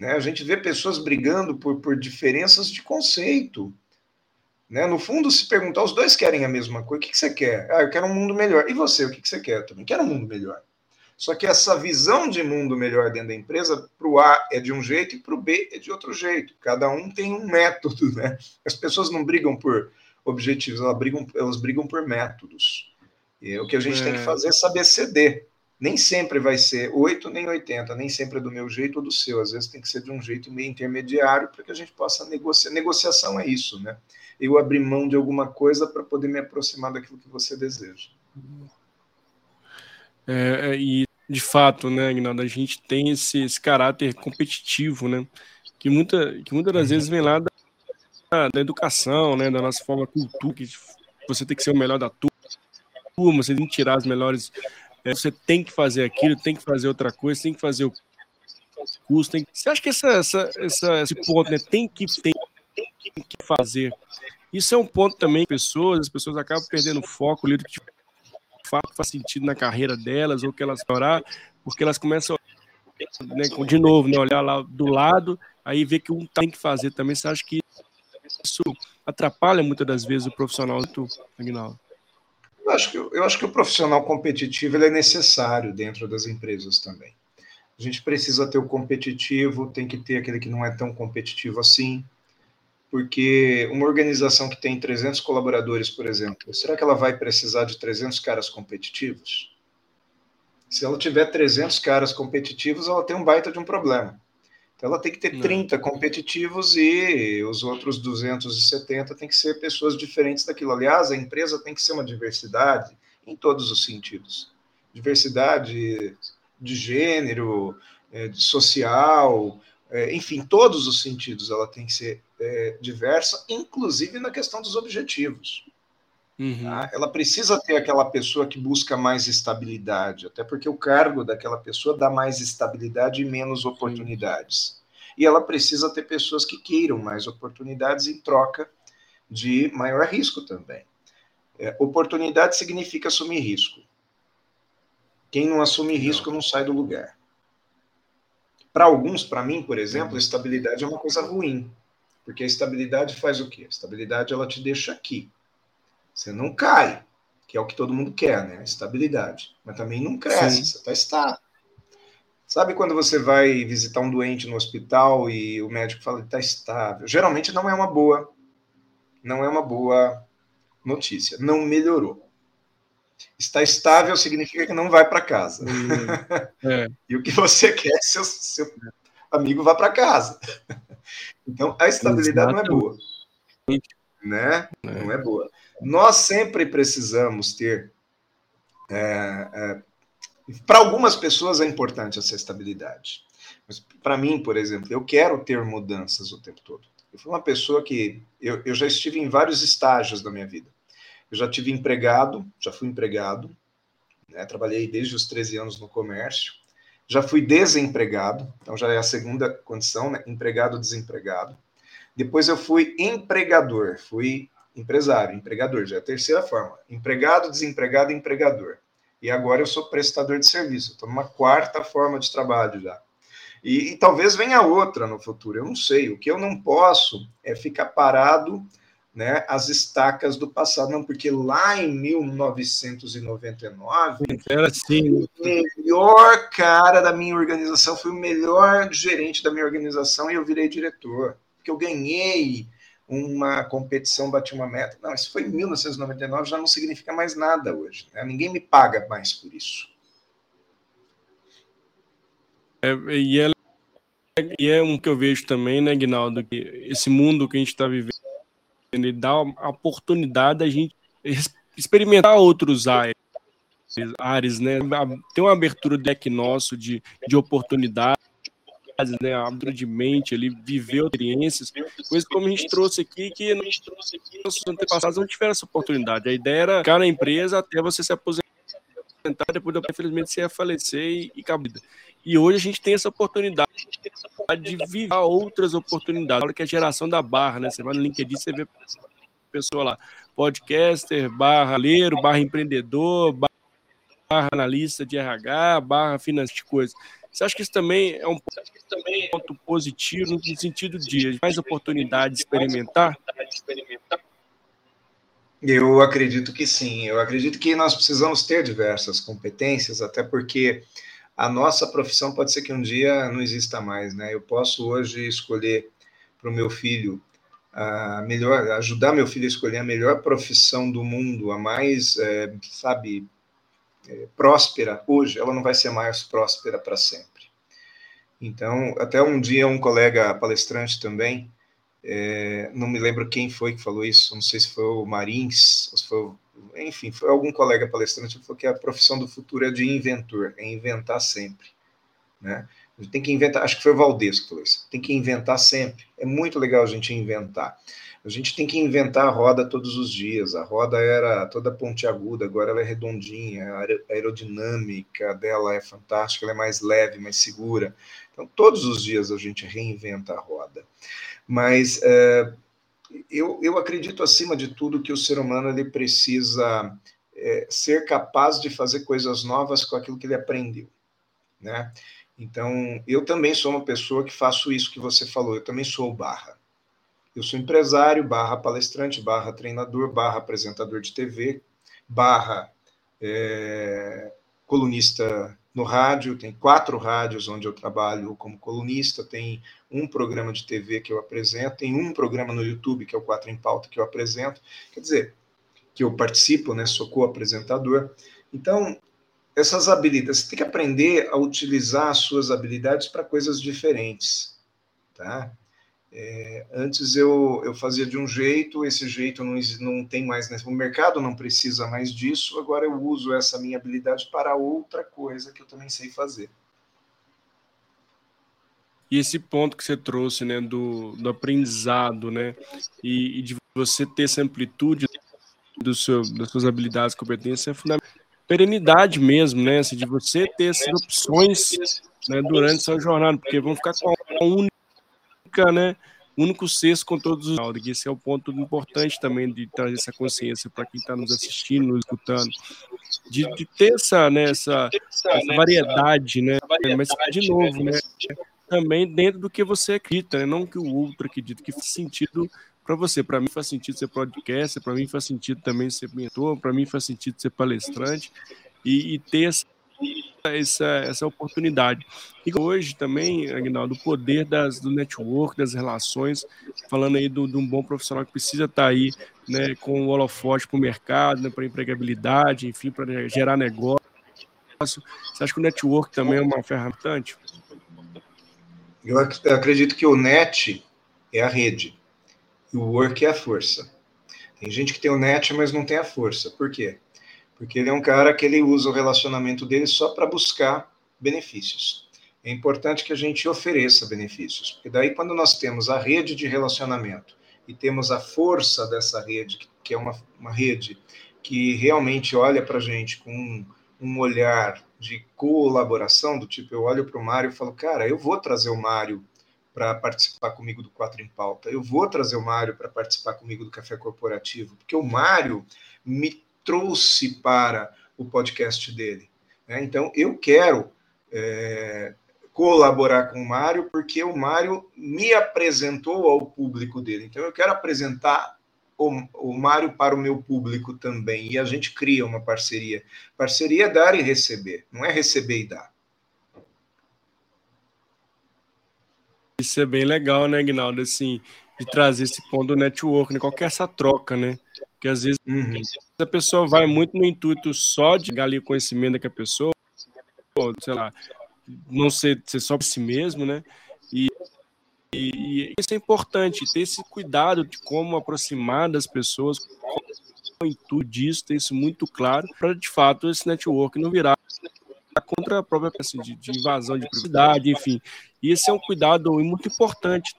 Né? A gente vê pessoas brigando por, por diferenças de conceito. Né? No fundo, se perguntar, os dois querem a mesma coisa. O que, que você quer? Ah, eu quero um mundo melhor. E você, o que, que você quer? Eu também quero um mundo melhor. Só que essa visão de mundo melhor dentro da empresa, para o A é de um jeito e para o B é de outro jeito. Cada um tem um método, né? As pessoas não brigam por objetivos, elas brigam, elas brigam por métodos. E o que a gente é. tem que é. fazer é saber ceder. Nem sempre vai ser 8 nem 80, nem sempre é do meu jeito ou do seu. Às vezes tem que ser de um jeito meio intermediário para que a gente possa negociar. Negociação é isso, né? Eu abrir mão de alguma coisa para poder me aproximar daquilo que você deseja. É, é e de fato, né, Aguinaldo, a gente tem esse, esse caráter competitivo, né, que, muita, que muitas das vezes vem lá da, da educação, né, da nossa forma cultura, que você tem que ser o melhor da turma, você tem que tirar as melhores, você tem que fazer aquilo, tem que fazer outra coisa, tem que fazer o curso, tem Você acha que essa, essa, essa, esse ponto, né, tem que, tem, tem que fazer, isso é um ponto também, pessoas, as pessoas acabam perdendo foco ali do que fato faz sentido na carreira delas ou que elas orar, porque elas começam né, de novo, né, olhar lá do lado, aí ver que um tem que fazer também. Você acha que isso atrapalha muitas das vezes o profissional do Aguinaldo? Eu acho, que, eu acho que o profissional competitivo é necessário dentro das empresas também. A gente precisa ter o competitivo, tem que ter aquele que não é tão competitivo assim, porque uma organização que tem 300 colaboradores, por exemplo, será que ela vai precisar de 300 caras competitivos? Se ela tiver 300 caras competitivos, ela tem um baita de um problema. Então, ela tem que ter Não. 30 competitivos e os outros 270 tem que ser pessoas diferentes daquilo. Aliás, a empresa tem que ser uma diversidade em todos os sentidos diversidade de gênero, é, de social, é, enfim, todos os sentidos ela tem que ser é, diversa, inclusive na questão dos objetivos. Uhum. Tá? Ela precisa ter aquela pessoa que busca mais estabilidade, até porque o cargo daquela pessoa dá mais estabilidade e menos oportunidades. E ela precisa ter pessoas que queiram mais oportunidades em troca de maior risco também. É, oportunidade significa assumir risco. Quem não assume risco não sai do lugar. Para alguns, para mim, por exemplo, estabilidade é uma coisa ruim, porque a estabilidade faz o quê? A estabilidade ela te deixa aqui. Você não cai, que é o que todo mundo quer, né? Estabilidade. Mas também não cresce, Sim. você está estável. Sabe quando você vai visitar um doente no hospital e o médico fala que está estável? Geralmente não é uma boa, não é uma boa notícia. Não melhorou. Está estável significa que não vai para casa. Hum, é. e o que você quer é seu, seu amigo vá para casa. Então, a estabilidade não é boa. Né? É. Não é boa. Nós sempre precisamos ter. É, é, para algumas pessoas é importante essa estabilidade. Mas para mim, por exemplo, eu quero ter mudanças o tempo todo. Eu fui uma pessoa que. Eu, eu já estive em vários estágios da minha vida. Eu já tive empregado, já fui empregado, né? trabalhei desde os 13 anos no comércio. Já fui desempregado, então já é a segunda condição, né? empregado, desempregado. Depois eu fui empregador, fui empresário, empregador, já é a terceira forma. Empregado, desempregado, empregador. E agora eu sou prestador de serviço, estou numa quarta forma de trabalho já. E, e, talvez venha outra no futuro, eu não sei. O que eu não posso é ficar parado né, as estacas do passado, não, porque lá em 1999 era assim. o melhor cara da minha organização foi o melhor gerente da minha organização e eu virei diretor, porque eu ganhei uma competição, bati uma meta. Não, isso foi em 1999, já não significa mais nada hoje. Né? Ninguém me paga mais por isso. É, e, é, e é um que eu vejo também, né, Guinaldo, que esse mundo que a gente está vivendo ele dá a oportunidade da gente experimentar outros ares né? Tem uma abertura do deck nosso de, de oportunidades, né? Abertura de mente, ele viveu experiências, coisas como a gente trouxe aqui, que nossos antepassados não tiveram essa oportunidade. A ideia era ficar na empresa até você se aposentar, depois, infelizmente, você ia falecer e, cabida. E hoje a gente tem essa oportunidade de viver outras oportunidades. Olha que é a geração da barra, né? Você vai no LinkedIn, você vê pessoa lá, podcaster, barra leiro, barra empreendedor, barra analista de RH, barra financeiro de coisas. Você acha que isso também é um ponto positivo no sentido de mais oportunidade de experimentar? Eu acredito que sim. Eu acredito que nós precisamos ter diversas competências, até porque a nossa profissão pode ser que um dia não exista mais, né? Eu posso hoje escolher para o meu filho a melhor, ajudar meu filho a escolher a melhor profissão do mundo, a mais, é, sabe, é, próspera hoje, ela não vai ser mais próspera para sempre. Então, até um dia um colega palestrante também, é, não me lembro quem foi que falou isso, não sei se foi o Marins, se foi enfim, foi algum colega palestrante que falou que a profissão do futuro é de inventor, é inventar sempre, né? A gente tem que inventar, acho que foi o Valdez que falou isso, tem que inventar sempre. É muito legal a gente inventar. A gente tem que inventar a roda todos os dias. A roda era toda pontiaguda, agora ela é redondinha, a aerodinâmica dela é fantástica, ela é mais leve, mais segura. Então, todos os dias a gente reinventa a roda. Mas é, eu, eu acredito, acima de tudo, que o ser humano ele precisa é, ser capaz de fazer coisas novas com aquilo que ele aprendeu. Né? Então, eu também sou uma pessoa que faço isso que você falou, eu também sou barra. Eu sou empresário, barra palestrante, barra treinador, barra apresentador de TV, barra é, colunista no rádio, tem quatro rádios onde eu trabalho como colunista, tem um programa de TV que eu apresento, tem um programa no YouTube, que é o Quatro em Pauta, que eu apresento, quer dizer, que eu participo, né, sou co-apresentador. Então, essas habilidades, você tem que aprender a utilizar as suas habilidades para coisas diferentes, tá? É, antes eu, eu fazia de um jeito, esse jeito não, não tem mais, né? o mercado não precisa mais disso, agora eu uso essa minha habilidade para outra coisa que eu também sei fazer. E esse ponto que você trouxe, né, do, do aprendizado, né, e, e de você ter essa amplitude do seu, das suas habilidades e competências é fundamental. Perenidade mesmo, né, assim, de você ter essas opções né, durante sua jornada, porque vão ficar com a única única, né, único cesto com todos os áudios. Esse é o ponto importante também de trazer essa consciência para quem está nos assistindo, nos escutando, de, de ter essa, né, essa, essa variedade, né? Mas, de novo, né? Também dentro do que você acredita, né? Não que o outro acredita, que faz sentido para você. Para mim faz sentido ser podcast, para mim faz sentido também ser mentor, para mim faz sentido ser palestrante e, e ter essa essa, essa oportunidade. E hoje também, Agnaldo, o poder das, do network, das relações, falando aí de um bom profissional que precisa estar tá aí né, com o holofote para o mercado, né, para empregabilidade, enfim, para gerar negócio. Você acha que o network também é uma ferramenta? Eu acredito que o net é a rede e o work é a força. Tem gente que tem o net, mas não tem a força. Por quê? Porque ele é um cara que ele usa o relacionamento dele só para buscar benefícios. É importante que a gente ofereça benefícios, porque daí quando nós temos a rede de relacionamento e temos a força dessa rede, que é uma, uma rede que realmente olha para a gente com um, olhar de colaboração, do tipo, eu olho para o Mário e falo, cara, eu vou trazer o Mário para participar comigo do Quatro em Pauta, eu vou trazer o Mário para participar comigo do Café Corporativo, porque o Mário me trouxe para o podcast dele. Né? Então, eu quero é, colaborar com o Mário, porque o Mário me apresentou ao público dele. Então, eu quero apresentar o, o Mário para o meu público também. E a gente cria uma parceria. Parceria é dar e receber, não é receber e dar. Isso é bem legal, né, Ginaldo? Assim, de trazer esse ponto do network, né? Qualquer essa troca, né? Porque às vezes uhum. a pessoa vai muito no intuito só de ganhar o conhecimento daquela pessoa, ou, sei lá, não ser, ser só para si mesmo, né? E, e, e, isso é importante, ter esse cuidado de como aproximar das pessoas, com o intuito disso, ter isso muito claro, para de fato esse network não virar contra a própria pessoa, de, de invasão de privacidade, enfim. E esse é um cuidado muito importante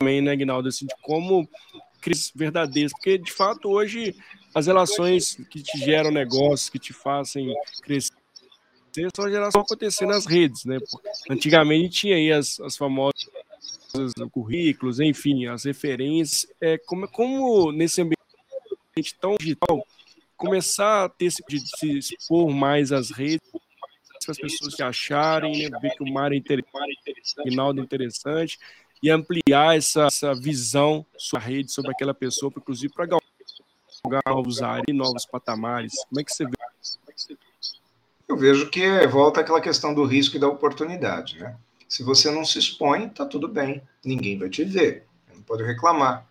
também, né, Guinaldo, assim, de como crises verdadeiras, porque de fato hoje as relações que te geram negócios, que te fazem crescer, são relações acontecendo nas redes, né? Antigamente tinha aí as, as famosas currículos, enfim, as referências. É, como, como nesse ambiente tão digital, começar a ter de se expor mais às redes, para as pessoas se acharem, né? ver que o mar é interessante, é interessante, e ampliar essa, essa visão sua rede sobre aquela pessoa, inclusive para galgar novos áreas e novos patamares. Como é que você vê? Eu vejo que volta aquela questão do risco e da oportunidade, né? Se você não se expõe, tá tudo bem, ninguém vai te ver, não pode reclamar.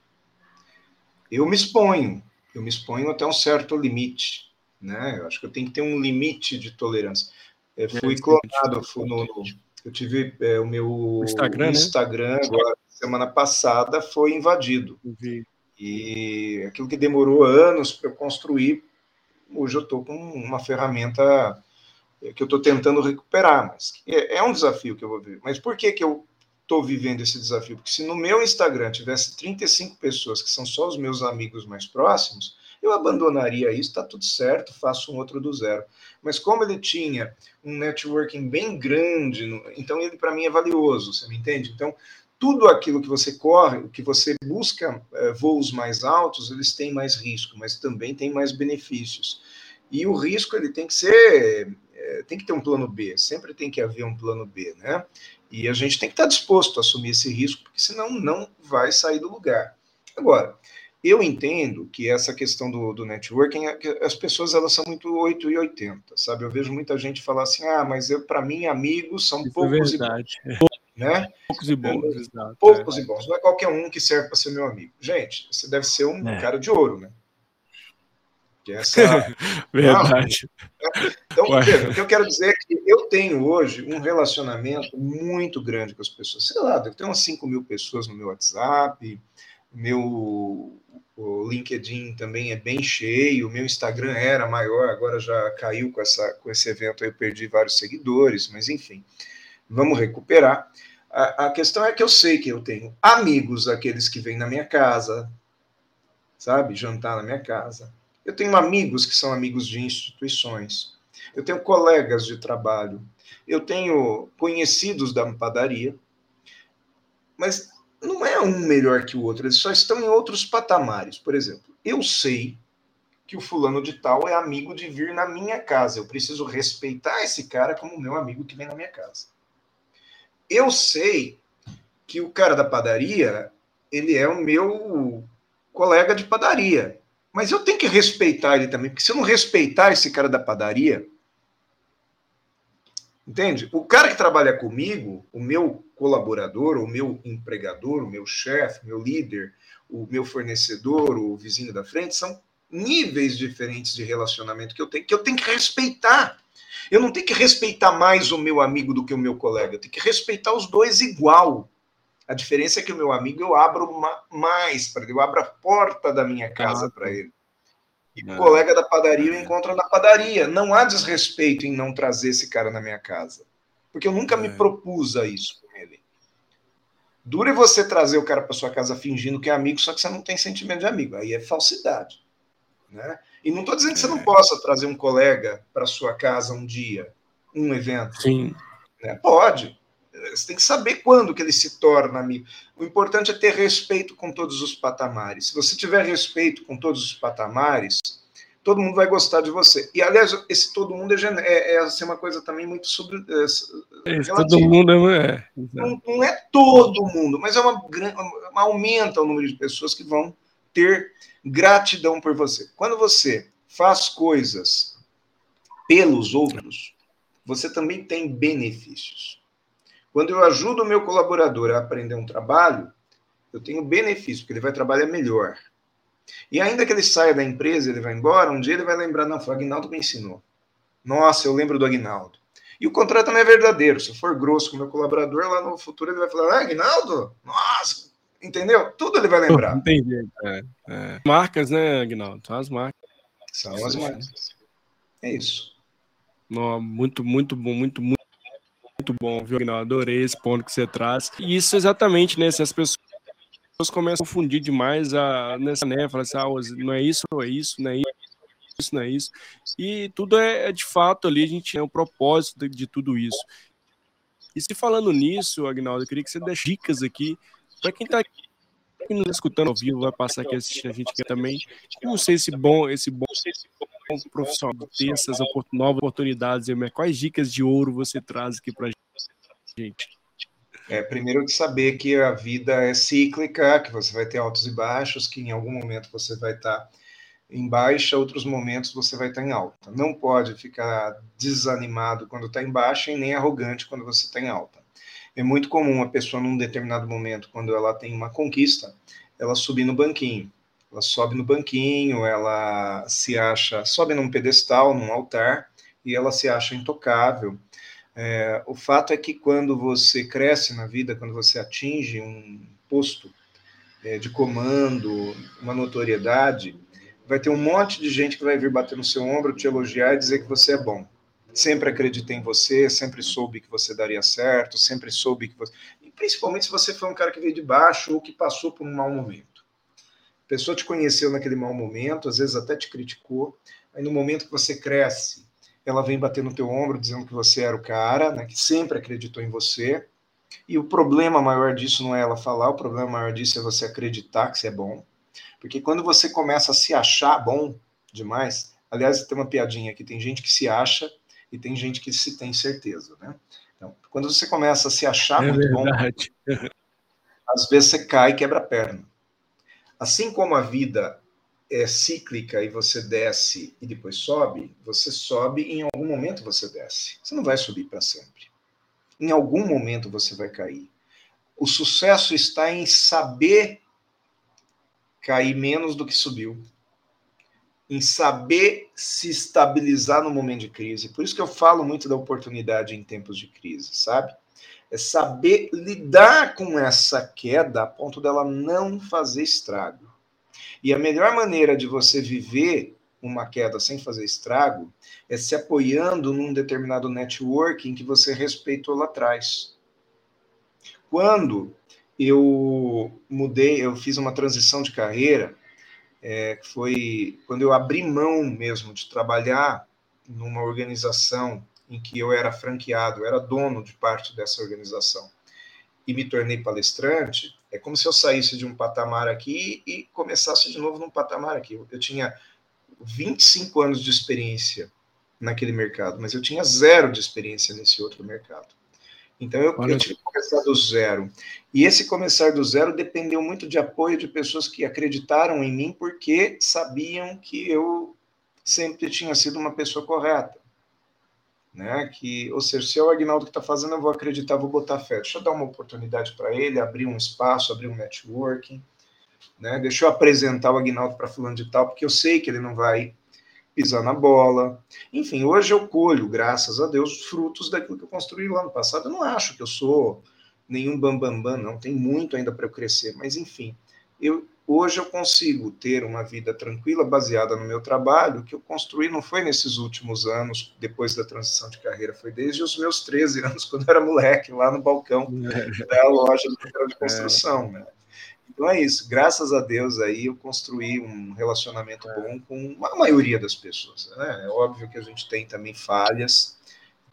Eu me exponho, eu me exponho até um certo limite, né? Eu acho que eu tenho que ter um limite de tolerância. Eu fui clonado, fui no, no eu tive é, o meu Instagram? Instagram né? agora, semana passada foi invadido. Uhum. E aquilo que demorou anos para eu construir, hoje eu estou com uma ferramenta é, que eu estou tentando recuperar, mas é, é, um desafio que eu vou ver. Mas por que, que eu estou vivendo esse desafio? Porque se no meu Instagram tivesse 35 pessoas que são só os meus amigos mais próximos, eu abandonaria isso, está tudo certo, faço um outro do zero. Mas como ele tinha um networking bem grande, então ele para mim é valioso, você me entende? Então, tudo aquilo que você corre, que você busca é, voos mais altos, eles têm mais risco, mas também têm mais benefícios. E o risco ele tem que ser é, tem que ter um plano B, sempre tem que haver um plano B, né? E a gente tem que estar disposto a assumir esse risco, porque senão não vai sair do lugar. Agora, eu entendo que essa questão do, do networking, é as pessoas elas são muito 8 e 80, sabe? Eu vejo muita gente falar assim, ah, mas eu para mim amigos são Isso é poucos é verdade. e bons, né? Poucos e bons, é, exato. Poucos é. e bons, não é qualquer um que serve para ser meu amigo. Gente, você deve ser um é. cara de ouro, né? Que essa verdade. então, o que eu quero dizer é que eu tenho hoje um relacionamento muito grande com as pessoas. Sei lá, eu tenho umas 5 mil pessoas no meu WhatsApp, meu o LinkedIn também é bem cheio, o meu Instagram era maior, agora já caiu com, essa, com esse evento, eu perdi vários seguidores, mas enfim, vamos recuperar. A, a questão é que eu sei que eu tenho amigos, aqueles que vêm na minha casa, sabe, jantar na minha casa. Eu tenho amigos que são amigos de instituições. Eu tenho colegas de trabalho. Eu tenho conhecidos da padaria. Mas não é um melhor que o outro, eles só estão em outros patamares. Por exemplo, eu sei que o fulano de tal é amigo de vir na minha casa. Eu preciso respeitar esse cara como meu amigo que vem na minha casa. Eu sei que o cara da padaria, ele é o meu colega de padaria. Mas eu tenho que respeitar ele também, porque se eu não respeitar esse cara da padaria, Entende? O cara que trabalha comigo, o meu colaborador, o meu empregador, o meu chefe, meu líder, o meu fornecedor, o vizinho da frente, são níveis diferentes de relacionamento que eu tenho, que eu tenho que respeitar. Eu não tenho que respeitar mais o meu amigo do que o meu colega, eu tenho que respeitar os dois igual. A diferença é que o meu amigo eu abro mais para ele, eu abro a porta da minha casa para ele. E o colega da padaria eu encontro na padaria. Não há desrespeito em não trazer esse cara na minha casa. Porque eu nunca é. me propus a isso com ele. Dura é você trazer o cara para sua casa fingindo que é amigo, só que você não tem sentimento de amigo. Aí é falsidade. Né? E não estou dizendo que você não é. possa trazer um colega para sua casa um dia, um evento. Sim. Né? Pode. Você tem que saber quando que ele se torna amigo. O importante é ter respeito com todos os patamares. Se você tiver respeito com todos os patamares, todo mundo vai gostar de você. E, aliás, esse todo mundo é, é, é assim, uma coisa também muito sobre. É, é todo mundo é. é não, não, é todo mundo, mas é uma, uma, aumenta o número de pessoas que vão ter gratidão por você. Quando você faz coisas pelos outros, você também tem benefícios. Quando eu ajudo o meu colaborador a aprender um trabalho, eu tenho benefício, porque ele vai trabalhar melhor. E ainda que ele saia da empresa, ele vai embora, um dia ele vai lembrar, não, foi o Agnaldo que me ensinou. Nossa, eu lembro do Agnaldo. E o contrário também é verdadeiro. Se eu for grosso com o meu colaborador, lá no futuro ele vai falar, ah, Agnaldo, nossa, entendeu? Tudo ele vai lembrar. Entendi. É, é. Marcas, né, Agnaldo? São as marcas. São as marcas. É isso. Não, muito, muito bom, muito, muito muito bom, viu, Aguinaldo? Adorei esse ponto que você traz. E isso exatamente, né? Se as pessoas começam a confundir demais a, nessa, né? Falar assim, ah, não é isso, não é isso, não é isso, não é isso. E tudo é, é de fato ali, a gente é o propósito de, de tudo isso. E se falando nisso, Agnaldo, eu queria que você desse dicas aqui para quem está aqui nos escutando ao vivo, vai passar aqui assistindo a gente aqui também. Não sei se bom, esse bom profissional ter essas novas oportunidades, quais dicas de ouro você traz aqui para gente? É, primeiro de saber que a vida é cíclica, que você vai ter altos e baixos, que em algum momento você vai estar em baixa, outros momentos você vai estar em alta. Não pode ficar desanimado quando está em baixa e nem arrogante quando você está em alta. É muito comum a pessoa, num determinado momento, quando ela tem uma conquista, ela subir no banquinho. Ela sobe no banquinho, ela se acha, sobe num pedestal, num altar, e ela se acha intocável. É, o fato é que quando você cresce na vida, quando você atinge um posto é, de comando, uma notoriedade, vai ter um monte de gente que vai vir bater no seu ombro, te elogiar e dizer que você é bom. Sempre acreditei em você, sempre soube que você daria certo, sempre soube que você. E principalmente se você foi um cara que veio de baixo ou que passou por um mau momento pessoa te conheceu naquele mau momento, às vezes até te criticou, aí no momento que você cresce, ela vem bater no teu ombro dizendo que você era o cara, né, que sempre acreditou em você. E o problema maior disso não é ela falar, o problema maior disso é você acreditar que você é bom. Porque quando você começa a se achar bom demais, aliás, tem uma piadinha aqui, tem gente que se acha e tem gente que se tem certeza, né? Então, quando você começa a se achar é muito verdade. bom, às vezes você cai e quebra a perna. Assim como a vida é cíclica e você desce e depois sobe, você sobe e em algum momento você desce. Você não vai subir para sempre. Em algum momento você vai cair. O sucesso está em saber cair menos do que subiu. Em saber se estabilizar no momento de crise. Por isso que eu falo muito da oportunidade em tempos de crise, sabe? É saber lidar com essa queda a ponto dela não fazer estrago. E a melhor maneira de você viver uma queda sem fazer estrago é se apoiando num determinado networking que você respeitou lá atrás. Quando eu mudei, eu fiz uma transição de carreira, é, foi quando eu abri mão mesmo de trabalhar numa organização em que eu era franqueado, eu era dono de parte dessa organização, e me tornei palestrante, é como se eu saísse de um patamar aqui e começasse de novo num patamar aqui. Eu tinha 25 anos de experiência naquele mercado, mas eu tinha zero de experiência nesse outro mercado. Então eu, eu tive que começar do zero. E esse começar do zero dependeu muito de apoio de pessoas que acreditaram em mim porque sabiam que eu sempre tinha sido uma pessoa correta. Né? Que, ou seja, se é o Agnaldo que está fazendo, eu vou acreditar, vou botar fé. Deixa eu dar uma oportunidade para ele, abrir um espaço, abrir um networking. Né? Deixa eu apresentar o Agnaldo para fulano de tal, porque eu sei que ele não vai pisar na bola. Enfim, hoje eu colho, graças a Deus, frutos daquilo que eu construí lá no passado. Eu não acho que eu sou nenhum bambambam, bam, bam, não. Tem muito ainda para eu crescer, mas enfim, eu hoje eu consigo ter uma vida tranquila baseada no meu trabalho, que eu construí não foi nesses últimos anos, depois da transição de carreira, foi desde os meus 13 anos, quando eu era moleque, lá no balcão da loja de construção, é. né? Então é isso. Graças a Deus aí eu construí um relacionamento é. bom com a maioria das pessoas. Né? É óbvio que a gente tem também falhas.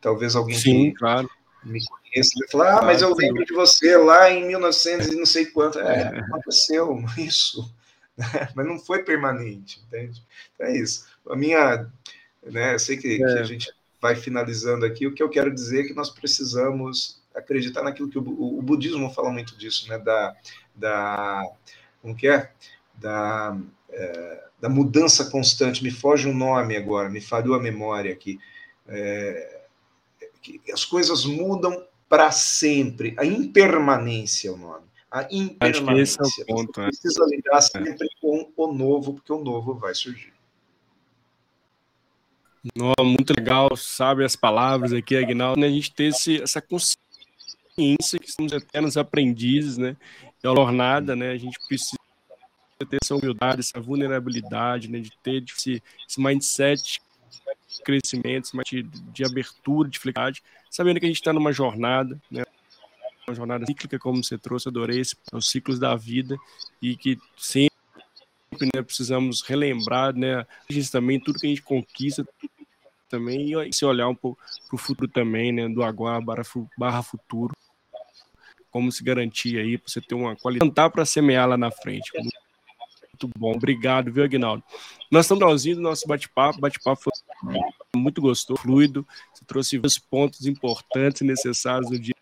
Talvez alguém Sim, que claro. me conheça vai falar, ah, mas eu lembro de você lá em 1900 e não sei quanto. É, é. aconteceu isso. mas não foi permanente, entende? Então é isso. A minha, né, eu sei que, é. que a gente vai finalizando aqui, o que eu quero dizer é que nós precisamos acreditar naquilo que o, o, o budismo fala muito disso, né, da, da como que é? Da, é, da mudança constante, me foge um nome agora, me falhou a memória aqui. É, que as coisas mudam para sempre. A impermanência é o nome. A impermanência. Acho que esse é o ponto, Você né? precisa lidar sempre com o novo, porque o novo vai surgir. muito legal, sabe as palavras aqui, Agnaldo, né? a gente ter esse, essa consciência que somos eternos aprendizes, né? É uma jornada, né? A gente precisa ter essa humildade, essa vulnerabilidade, né? De ter esse, esse mindset de crescimento, esse de, de abertura, de flexibilidade, sabendo que a gente está numa jornada, né? Uma jornada cíclica, como você trouxe, adorei esse, os ciclos da vida e que sempre né, precisamos relembrar, né? A gente também, tudo que a gente conquista também e se olhar um pouco para o futuro também, né? Do agora barra, barra futuro como se garantir aí para você ter uma qualidade para semear lá na frente. Muito bom, obrigado, viu, Aguinaldo? Nós estamos traduzindo nosso bate-papo, bate-papo foi muito gostoso, fluido, você trouxe vários pontos importantes e necessários no dia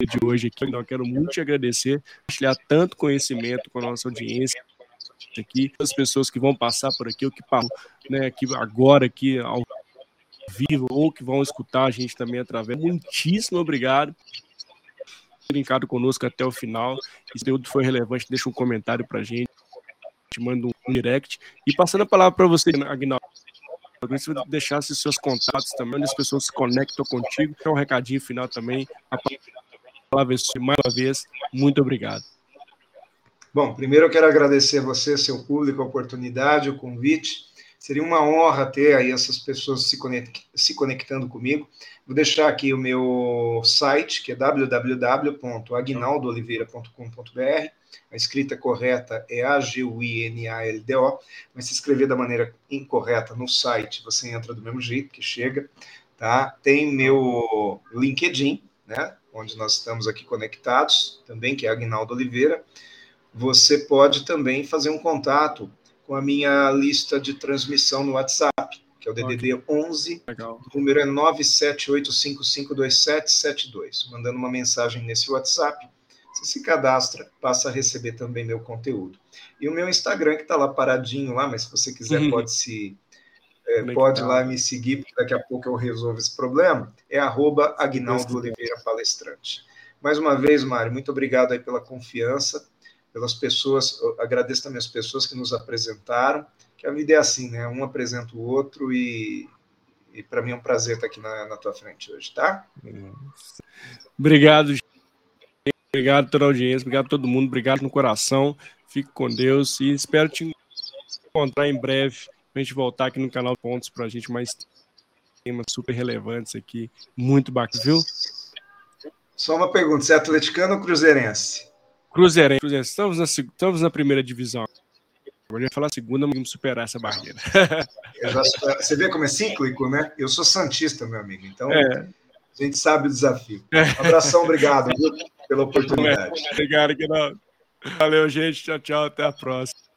de hoje aqui. Então, quero muito te agradecer, compartilhar tanto conhecimento com a nossa audiência aqui, as pessoas que vão passar por aqui, o que né, aqui agora aqui ao vivo ou que vão escutar a gente também através. Muitíssimo obrigado brincado conosco até o final. Se conteúdo foi relevante, deixa um comentário para a gente, te manda um direct. E passando a palavra para você, Agnaldo, se você deixasse seus contatos também, onde as pessoas se conectam contigo, é um recadinho final também. A palavra é mais uma vez, muito obrigado. Bom, primeiro eu quero agradecer a você, seu público, a oportunidade, o convite. Seria uma honra ter aí essas pessoas se, conect, se conectando comigo. Vou deixar aqui o meu site, que é www.agnaldooliveira.com.br. A escrita correta é A-G-U-I-N-A-L-D-O, mas se escrever da maneira incorreta no site, você entra do mesmo jeito que chega. Tá? Tem meu LinkedIn, né? onde nós estamos aqui conectados, também, que é Agnaldo Oliveira. Você pode também fazer um contato com a minha lista de transmissão no WhatsApp, que é o DDD okay. 11, Legal. o número é 978552772. Mandando uma mensagem nesse WhatsApp, você se cadastra, passa a receber também meu conteúdo. E o meu Instagram, que está lá paradinho lá, mas se você quiser uhum. pode se é, pode lá me seguir, porque daqui a pouco eu resolvo esse problema, é arroba Agnaldo Oliveira Palestrante. Mais uma vez, Mário, muito obrigado aí pela confiança, pelas pessoas, agradeço também as pessoas que nos apresentaram, que a vida é assim, né? Um apresenta o outro e, e para mim é um prazer estar aqui na, na tua frente hoje, tá? Obrigado, obrigado a toda a audiência, obrigado a todo mundo, obrigado no coração, fique com Deus e espero te encontrar em breve a gente voltar aqui no canal Pontos para a gente mais temas super relevantes aqui, muito bacana, viu? Só uma pergunta, você é atleticano ou cruzeirense? Cruzeirense, cruzeirense. Estamos, na, estamos na primeira divisão. Eu ia falar segunda, mas vamos superar essa barreira. Você vê como é cíclico, né? Eu sou santista, meu amigo, então é. a gente sabe o desafio. Um abração, obrigado viu, pela oportunidade. Obrigado, Guinaldo. Valeu, gente. Tchau, tchau. Até a próxima.